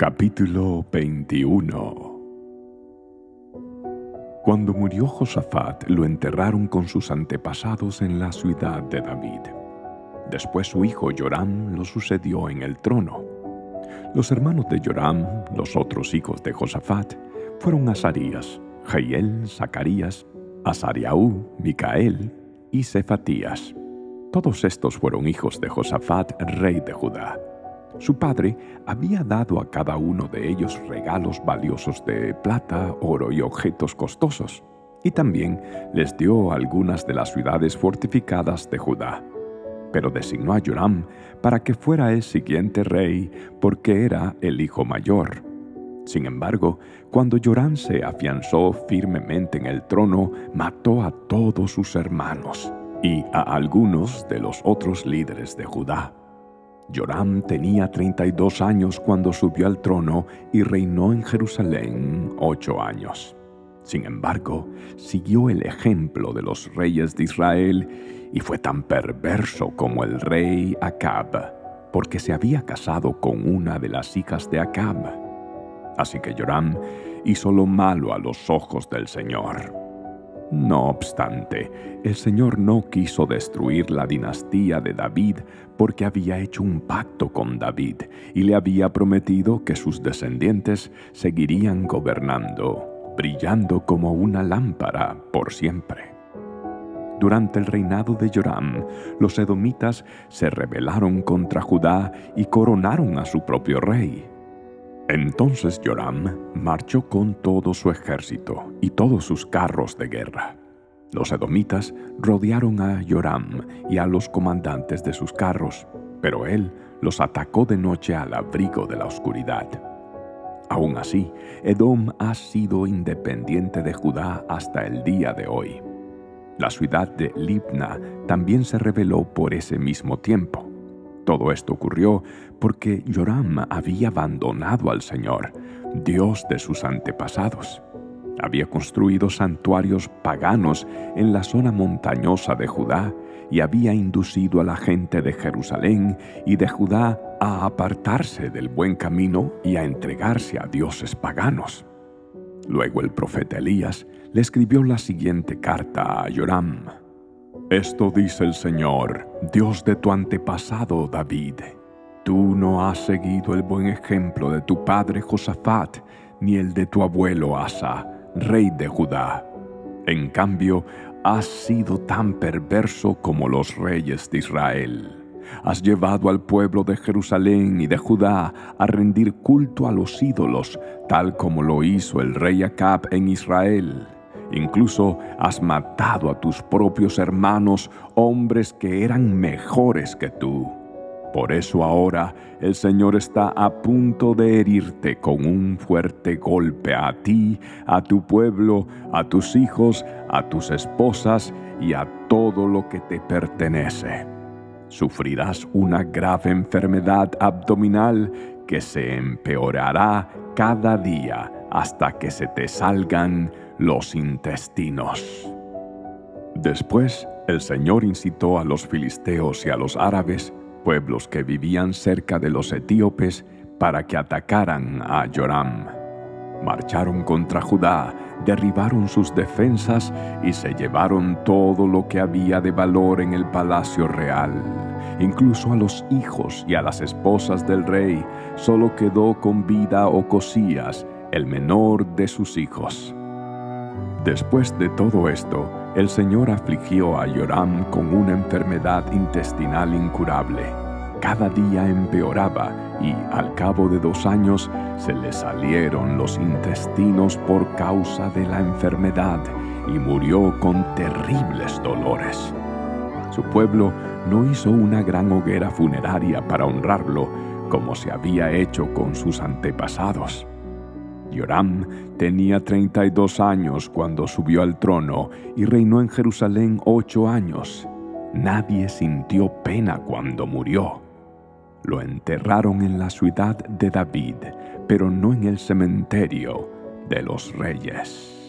Capítulo 21 Cuando murió Josafat, lo enterraron con sus antepasados en la ciudad de David. Después su hijo Joram lo sucedió en el trono. Los hermanos de Joram, los otros hijos de Josafat, fueron Azarías, Jeiel, Zacarías, Azariaú, Micael y Cefatías. Todos estos fueron hijos de Josafat, rey de Judá. Su padre había dado a cada uno de ellos regalos valiosos de plata, oro y objetos costosos, y también les dio algunas de las ciudades fortificadas de Judá. Pero designó a Joram para que fuera el siguiente rey, porque era el hijo mayor. Sin embargo, cuando Joram se afianzó firmemente en el trono, mató a todos sus hermanos y a algunos de los otros líderes de Judá Joram tenía 32 años cuando subió al trono y reinó en Jerusalén ocho años. Sin embargo, siguió el ejemplo de los reyes de Israel y fue tan perverso como el rey Acab, porque se había casado con una de las hijas de Acab. Así que Joram hizo lo malo a los ojos del Señor. No obstante, el Señor no quiso destruir la dinastía de David porque había hecho un pacto con David y le había prometido que sus descendientes seguirían gobernando, brillando como una lámpara por siempre. Durante el reinado de Joram, los edomitas se rebelaron contra Judá y coronaron a su propio rey. Entonces Joram marchó con todo su ejército y todos sus carros de guerra. Los edomitas rodearon a Joram y a los comandantes de sus carros, pero él los atacó de noche al abrigo de la oscuridad. Aún así, Edom ha sido independiente de Judá hasta el día de hoy. La ciudad de Libna también se rebeló por ese mismo tiempo. Todo esto ocurrió porque Joram había abandonado al Señor, Dios de sus antepasados. Había construido santuarios paganos en la zona montañosa de Judá y había inducido a la gente de Jerusalén y de Judá a apartarse del buen camino y a entregarse a dioses paganos. Luego el profeta Elías le escribió la siguiente carta a Joram. Esto dice el Señor, Dios de tu antepasado David. Tú no has seguido el buen ejemplo de tu padre Josafat, ni el de tu abuelo Asa, rey de Judá. En cambio, has sido tan perverso como los reyes de Israel. Has llevado al pueblo de Jerusalén y de Judá a rendir culto a los ídolos, tal como lo hizo el rey Acab en Israel Incluso has matado a tus propios hermanos, hombres que eran mejores que tú. Por eso ahora el Señor está a punto de herirte con un fuerte golpe a ti, a tu pueblo, a tus hijos, a tus esposas y a todo lo que te pertenece. Sufrirás una grave enfermedad abdominal que se empeorará cada día hasta que se te salgan los intestinos. Después, el Señor incitó a los filisteos y a los árabes, pueblos que vivían cerca de los etíopes, para que atacaran a Joram. Marcharon contra Judá, derribaron sus defensas y se llevaron todo lo que había de valor en el palacio real. Incluso a los hijos y a las esposas del rey solo quedó con vida Ocosías, el menor de sus hijos. Después de todo esto, el Señor afligió a Joram con una enfermedad intestinal incurable. Cada día empeoraba y al cabo de dos años se le salieron los intestinos por causa de la enfermedad y murió con terribles dolores. Su pueblo no hizo una gran hoguera funeraria para honrarlo como se había hecho con sus antepasados. Joram tenía 32 años cuando subió al trono y reinó en Jerusalén ocho años. Nadie sintió pena cuando murió. Lo enterraron en la ciudad de David, pero no en el cementerio de los reyes.